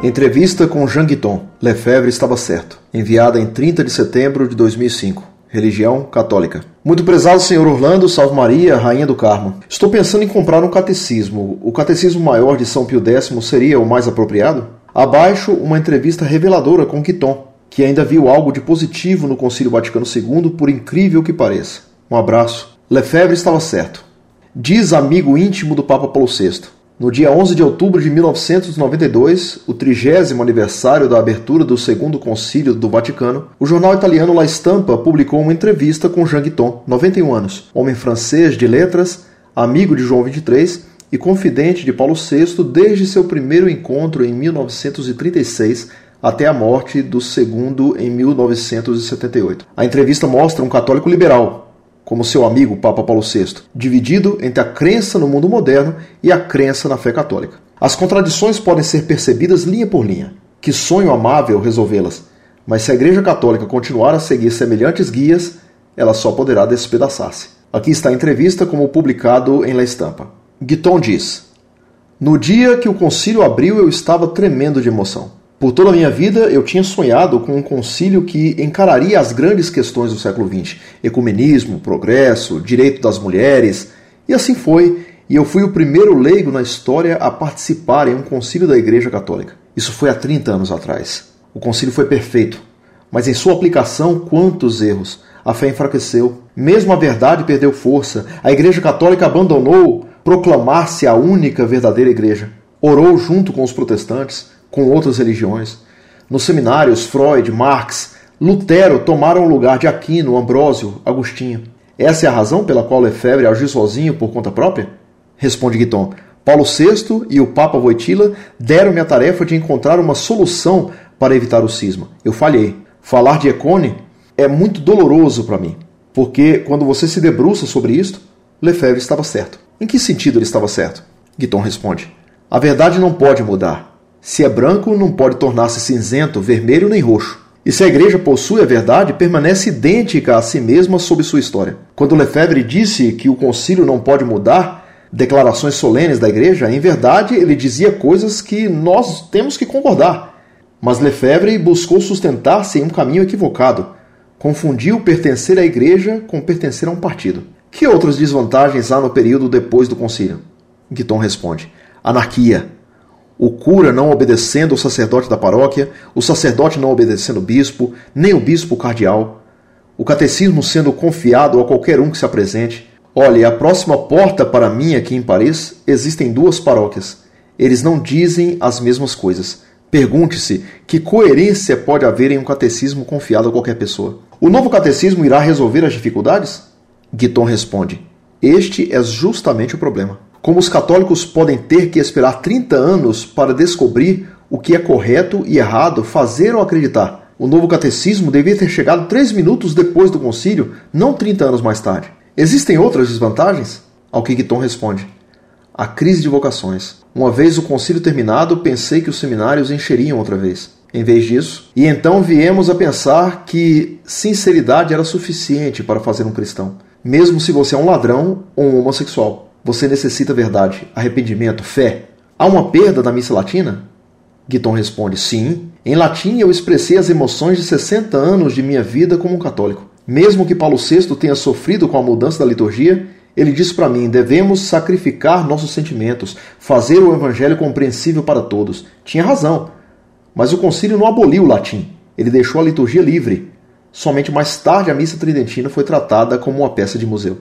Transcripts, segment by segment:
Entrevista com Jean Guiton. Lefebvre estava certo. Enviada em 30 de setembro de 2005. Religião católica. Muito prezado senhor Orlando, salve Maria, rainha do Carmo. Estou pensando em comprar um catecismo. O catecismo maior de São Pio X seria o mais apropriado? Abaixo, uma entrevista reveladora com Guiton, que ainda viu algo de positivo no Concílio Vaticano II, por incrível que pareça. Um abraço. Lefebvre estava certo. Diz amigo íntimo do Papa Paulo VI. No dia 11 de outubro de 1992, o trigésimo aniversário da abertura do Segundo Concílio do Vaticano, o jornal italiano La Stampa publicou uma entrevista com Jean Guiton, 91 anos, homem francês de letras, amigo de João XXIII e confidente de Paulo VI desde seu primeiro encontro em 1936 até a morte do segundo em 1978. A entrevista mostra um católico liberal, como seu amigo Papa Paulo VI, dividido entre a crença no mundo moderno e a crença na fé católica. As contradições podem ser percebidas linha por linha. Que sonho amável resolvê-las, mas se a Igreja Católica continuar a seguir semelhantes guias, ela só poderá despedaçar-se. Aqui está a entrevista como publicado em La Estampa. Guiton diz: No dia que o concílio abriu, eu estava tremendo de emoção. Por toda a minha vida, eu tinha sonhado com um concílio que encararia as grandes questões do século XX: ecumenismo, progresso, direito das mulheres. E assim foi, e eu fui o primeiro leigo na história a participar em um concílio da Igreja Católica. Isso foi há 30 anos atrás. O concílio foi perfeito, mas em sua aplicação, quantos erros! A fé enfraqueceu, mesmo a verdade perdeu força, a Igreja Católica abandonou proclamar-se a única verdadeira Igreja. Orou junto com os protestantes, com outras religiões. Nos seminários, Freud, Marx, Lutero tomaram o lugar de Aquino, Ambrósio, Agostinho. Essa é a razão pela qual Lefebvre agiu sozinho por conta própria? Responde Guiton. Paulo VI e o Papa Wojtyla deram-me a tarefa de encontrar uma solução para evitar o cisma. Eu falhei. Falar de Econe é muito doloroso para mim, porque quando você se debruça sobre isto, Lefebvre estava certo. Em que sentido ele estava certo? Guiton responde: A verdade não pode mudar. Se é branco, não pode tornar-se cinzento, vermelho nem roxo. E se a igreja possui a verdade, permanece idêntica a si mesma sob sua história. Quando Lefebvre disse que o concílio não pode mudar declarações solenes da igreja, em verdade ele dizia coisas que nós temos que concordar. Mas Lefebvre buscou sustentar-se em um caminho equivocado. Confundiu pertencer à igreja com pertencer a um partido. Que outras desvantagens há no período depois do concílio? Guiton responde: anarquia, o cura não obedecendo o sacerdote da paróquia, o sacerdote não obedecendo o bispo, nem o bispo cardeal, o catecismo sendo confiado a qualquer um que se apresente. Olhe, a próxima porta para mim aqui em Paris existem duas paróquias. Eles não dizem as mesmas coisas. Pergunte-se que coerência pode haver em um catecismo confiado a qualquer pessoa. O novo catecismo irá resolver as dificuldades? Guiton responde: Este é justamente o problema. Como os católicos podem ter que esperar 30 anos para descobrir o que é correto e errado, fazer ou acreditar? O novo catecismo devia ter chegado três minutos depois do concílio, não 30 anos mais tarde. Existem outras desvantagens? Ao que Guiton responde: a crise de vocações. Uma vez o concílio terminado, pensei que os seminários encheriam outra vez. Em vez disso, e então viemos a pensar que sinceridade era suficiente para fazer um cristão, mesmo se você é um ladrão ou um homossexual. Você necessita verdade, arrependimento, fé. Há uma perda da missa latina? Guiton responde: Sim. Em latim eu expressei as emoções de 60 anos de minha vida como católico. Mesmo que Paulo VI tenha sofrido com a mudança da liturgia, ele diz para mim: devemos sacrificar nossos sentimentos, fazer o evangelho compreensível para todos. Tinha razão. Mas o concílio não aboliu o latim. Ele deixou a liturgia livre. Somente mais tarde a missa tridentina foi tratada como uma peça de museu.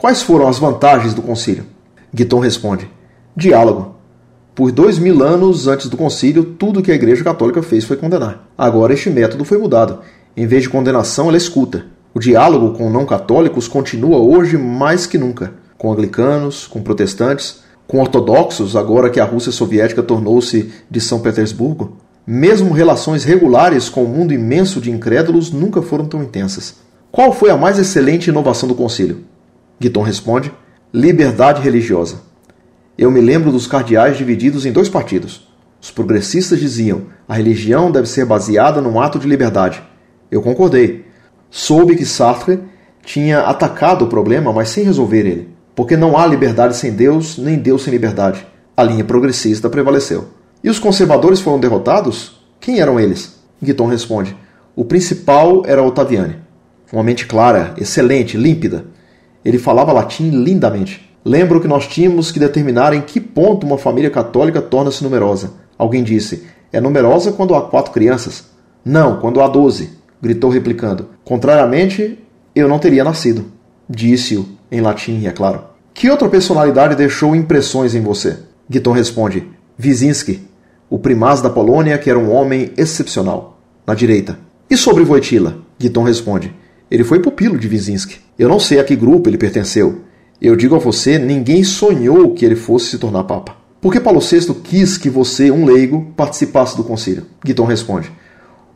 Quais foram as vantagens do concílio? Guiton responde: diálogo. Por dois mil anos antes do concílio, tudo que a Igreja Católica fez foi condenar. Agora este método foi mudado. Em vez de condenação, ela escuta. O diálogo com não católicos continua hoje mais que nunca, com anglicanos, com protestantes, com ortodoxos, agora que a Rússia soviética tornou-se de São Petersburgo. Mesmo relações regulares com o mundo imenso de incrédulos nunca foram tão intensas. Qual foi a mais excelente inovação do concílio? Guiton responde: liberdade religiosa. Eu me lembro dos cardeais divididos em dois partidos. Os progressistas diziam: a religião deve ser baseada num ato de liberdade. Eu concordei. Soube que Sartre tinha atacado o problema, mas sem resolver ele. Porque não há liberdade sem Deus, nem Deus sem liberdade. A linha progressista prevaleceu. E os conservadores foram derrotados? Quem eram eles? Guiton responde: O principal era Otaviani. Uma mente clara, excelente, límpida. Ele falava latim lindamente. Lembro que nós tínhamos que determinar em que ponto uma família católica torna-se numerosa. Alguém disse: É numerosa quando há quatro crianças. Não, quando há doze, gritou replicando. Contrariamente, eu não teria nascido. Disse-o, em latim, é claro. Que outra personalidade deixou impressões em você? Guiton responde: Wisinski, o primaz da Polônia, que era um homem excepcional. Na direita. E sobre Wojtyla? Guiton responde: Ele foi pupilo de Wisinski. Eu não sei a que grupo ele pertenceu. Eu digo a você, ninguém sonhou que ele fosse se tornar papa. Por que Paulo VI quis que você, um leigo, participasse do concílio? Guiton responde: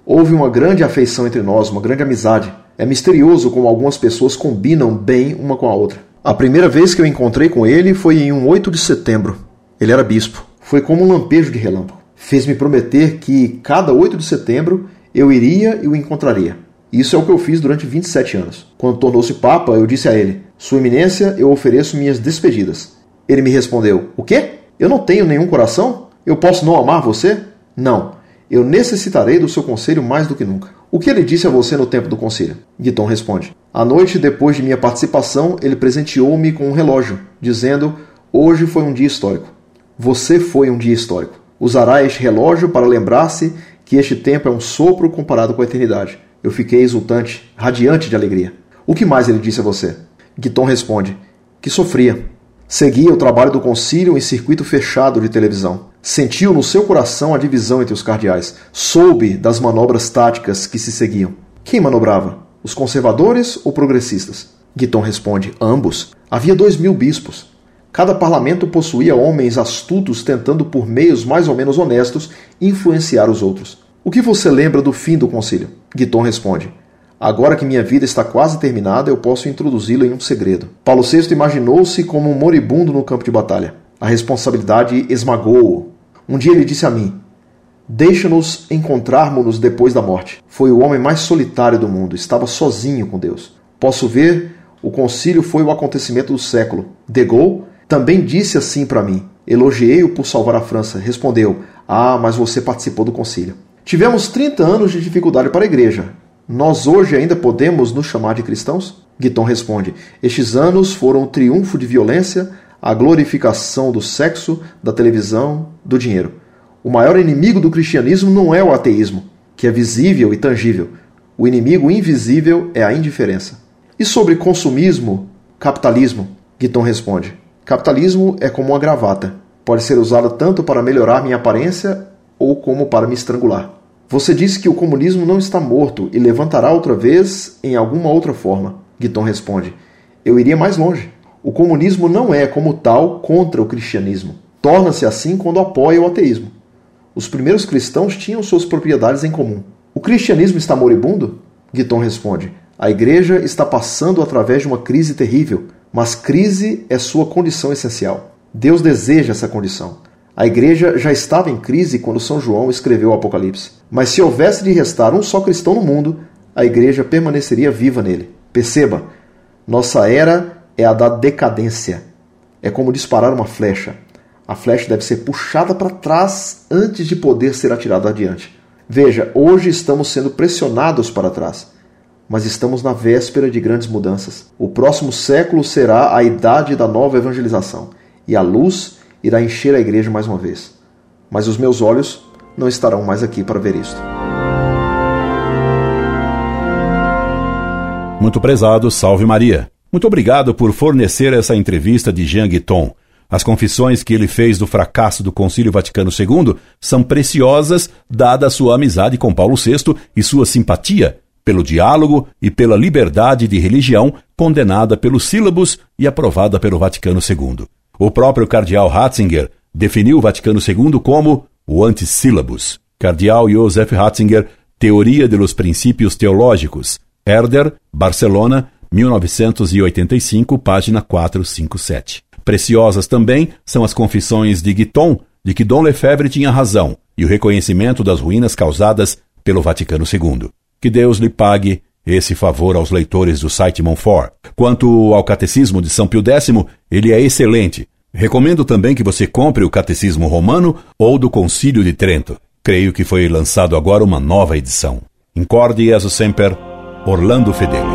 Houve uma grande afeição entre nós, uma grande amizade. É misterioso como algumas pessoas combinam bem uma com a outra. A primeira vez que eu encontrei com ele foi em um 8 de setembro. Ele era bispo. Foi como um lampejo de relâmpago. Fez-me prometer que cada 8 de setembro eu iria e o encontraria. Isso é o que eu fiz durante 27 anos. Quando tornou-se Papa, eu disse a ele: Sua Eminência, eu ofereço minhas despedidas. Ele me respondeu: O quê? Eu não tenho nenhum coração? Eu posso não amar você? Não. Eu necessitarei do seu conselho mais do que nunca. O que ele disse a você no tempo do conselho? Guiton responde. À noite, depois de minha participação, ele presenteou-me com um relógio, dizendo: Hoje foi um dia histórico. Você foi um dia histórico. Usará este relógio para lembrar-se que este tempo é um sopro comparado com a eternidade. Eu fiquei exultante, radiante de alegria. O que mais ele disse a você? Guiton responde: Que sofria. Seguia o trabalho do concílio em circuito fechado de televisão. Sentiu no seu coração a divisão entre os cardeais. Soube das manobras táticas que se seguiam. Quem manobrava? Os conservadores ou progressistas? Guiton responde: ambos. Havia dois mil bispos. Cada parlamento possuía homens astutos tentando, por meios mais ou menos honestos, influenciar os outros. O que você lembra do fim do concílio? Guiton responde: Agora que minha vida está quase terminada, eu posso introduzi-lo em um segredo. Paulo VI imaginou-se como um moribundo no campo de batalha. A responsabilidade esmagou-o. Um dia ele disse a mim: Deixa-nos encontrarmos-nos depois da morte. Foi o homem mais solitário do mundo, estava sozinho com Deus. Posso ver, o concílio foi o acontecimento do século. De Gaulle também disse assim para mim. Elogiei-o por salvar a França. Respondeu: Ah, mas você participou do concílio. Tivemos 30 anos de dificuldade para a igreja. Nós hoje ainda podemos nos chamar de cristãos? Guiton responde: Estes anos foram o triunfo de violência, a glorificação do sexo, da televisão, do dinheiro. O maior inimigo do cristianismo não é o ateísmo, que é visível e tangível. O inimigo invisível é a indiferença. E sobre consumismo, capitalismo? Guiton responde: Capitalismo é como uma gravata. Pode ser usada tanto para melhorar minha aparência ou como para me estrangular. Você disse que o comunismo não está morto e levantará outra vez em alguma outra forma. Guiton responde: Eu iria mais longe. O comunismo não é, como tal, contra o cristianismo. Torna-se assim quando apoia o ateísmo. Os primeiros cristãos tinham suas propriedades em comum. O cristianismo está moribundo? Guiton responde: A igreja está passando através de uma crise terrível, mas crise é sua condição essencial. Deus deseja essa condição. A igreja já estava em crise quando São João escreveu o Apocalipse. Mas se houvesse de restar um só cristão no mundo, a igreja permaneceria viva nele. Perceba, nossa era é a da decadência. É como disparar uma flecha. A flecha deve ser puxada para trás antes de poder ser atirada adiante. Veja, hoje estamos sendo pressionados para trás, mas estamos na véspera de grandes mudanças. O próximo século será a idade da nova evangelização e a luz irá encher a igreja mais uma vez. Mas os meus olhos não estarão mais aqui para ver isto. Muito prezado, salve Maria. Muito obrigado por fornecer essa entrevista de Jean Guiton. As confissões que ele fez do fracasso do Concílio Vaticano II são preciosas, dada a sua amizade com Paulo VI e sua simpatia pelo diálogo e pela liberdade de religião condenada pelos sílabos e aprovada pelo Vaticano II. O próprio cardeal Ratzinger definiu o Vaticano II como o antissílabus. Cardeal Josef Ratzinger, Teoria de los Princípios Teológicos, Herder, Barcelona, 1985, página 457. Preciosas também são as confissões de Guiton de que Dom Lefebvre tinha razão e o reconhecimento das ruínas causadas pelo Vaticano II. Que Deus lhe pague esse favor aos leitores do site Monfort. Quanto ao Catecismo de São Pio X, ele é excelente, Recomendo também que você compre o Catecismo Romano ou do Concílio de Trento. Creio que foi lançado agora uma nova edição. Incorde Jesus Semper, Orlando Fedeli.